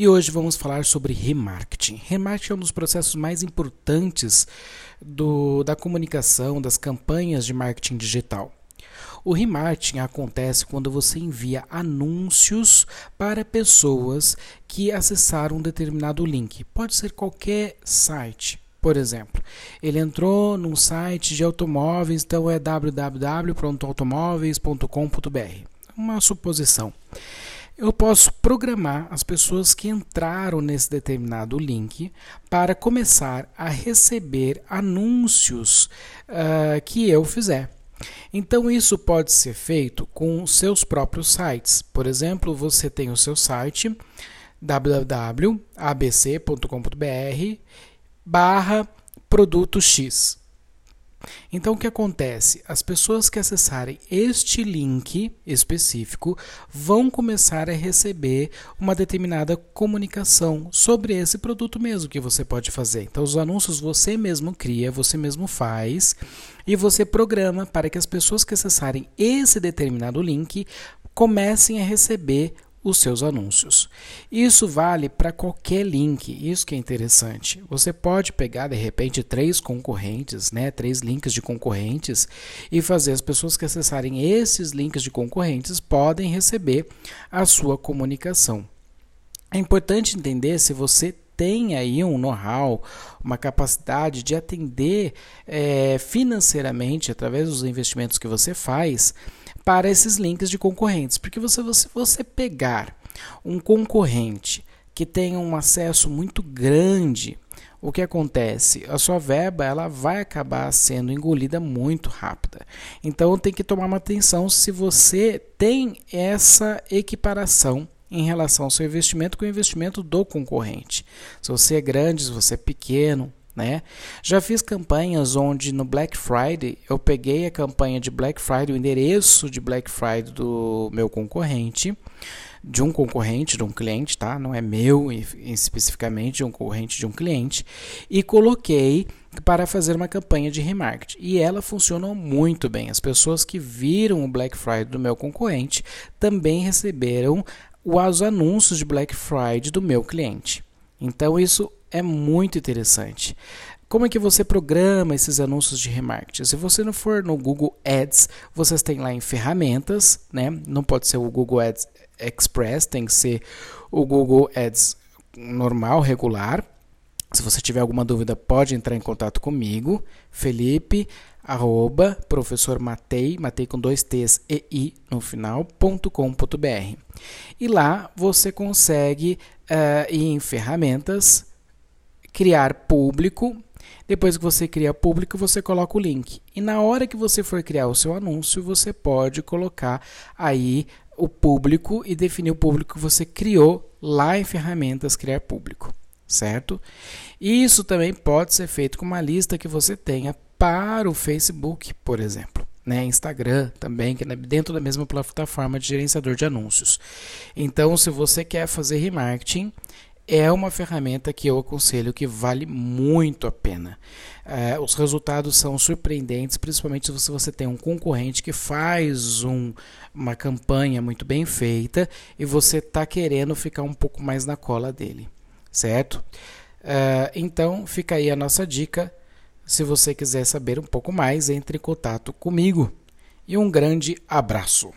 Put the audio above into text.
E hoje vamos falar sobre remarketing. Remarketing é um dos processos mais importantes do, da comunicação, das campanhas de marketing digital. O remarketing acontece quando você envia anúncios para pessoas que acessaram um determinado link. Pode ser qualquer site. Por exemplo, ele entrou num site de automóveis, então é www.automóveis.com.br. Uma suposição eu posso programar as pessoas que entraram nesse determinado link para começar a receber anúncios uh, que eu fizer. Então, isso pode ser feito com seus próprios sites. Por exemplo, você tem o seu site www.abc.com.br barra produto X. Então, o que acontece? As pessoas que acessarem este link específico vão começar a receber uma determinada comunicação sobre esse produto mesmo que você pode fazer. Então, os anúncios você mesmo cria, você mesmo faz e você programa para que as pessoas que acessarem esse determinado link comecem a receber os seus anúncios. Isso vale para qualquer link, isso que é interessante. Você pode pegar de repente três concorrentes, né, três links de concorrentes e fazer as pessoas que acessarem esses links de concorrentes podem receber a sua comunicação. É importante entender se você tem aí um know-how, uma capacidade de atender é, financeiramente através dos investimentos que você faz para esses links de concorrentes. Porque você, você, você pegar um concorrente que tem um acesso muito grande, o que acontece? A sua verba ela vai acabar sendo engolida muito rápida. Então tem que tomar uma atenção se você tem essa equiparação em relação ao seu investimento com o investimento do concorrente. Se você é grande, se você é pequeno, né? Já fiz campanhas onde no Black Friday eu peguei a campanha de Black Friday, o endereço de Black Friday do meu concorrente, de um concorrente, de um cliente, tá? Não é meu especificamente, de um concorrente de um cliente, e coloquei para fazer uma campanha de remarketing. E ela funcionou muito bem. As pessoas que viram o Black Friday do meu concorrente também receberam os anúncios de Black Friday do meu cliente. Então isso é muito interessante. Como é que você programa esses anúncios de remarketing? Se você não for no Google Ads, vocês têm lá em ferramentas, né? Não pode ser o Google Ads Express, tem que ser o Google Ads normal, regular. Se você tiver alguma dúvida, pode entrar em contato comigo, Felipe, arroba, professor Matei, Matei com dois T's e I no final, ponto com, ponto br. E lá você consegue uh, ir em ferramentas, criar público. Depois que você cria público, você coloca o link. E na hora que você for criar o seu anúncio, você pode colocar aí o público e definir o público que você criou lá em ferramentas criar público, certo? Isso também pode ser feito com uma lista que você tenha para o Facebook, por exemplo. Né, Instagram também, que é dentro da mesma plataforma de gerenciador de anúncios. Então, se você quer fazer remarketing, é uma ferramenta que eu aconselho que vale muito a pena. É, os resultados são surpreendentes, principalmente se você tem um concorrente que faz um, uma campanha muito bem feita e você está querendo ficar um pouco mais na cola dele, certo? É, então fica aí a nossa dica. Se você quiser saber um pouco mais, entre em contato comigo. E um grande abraço.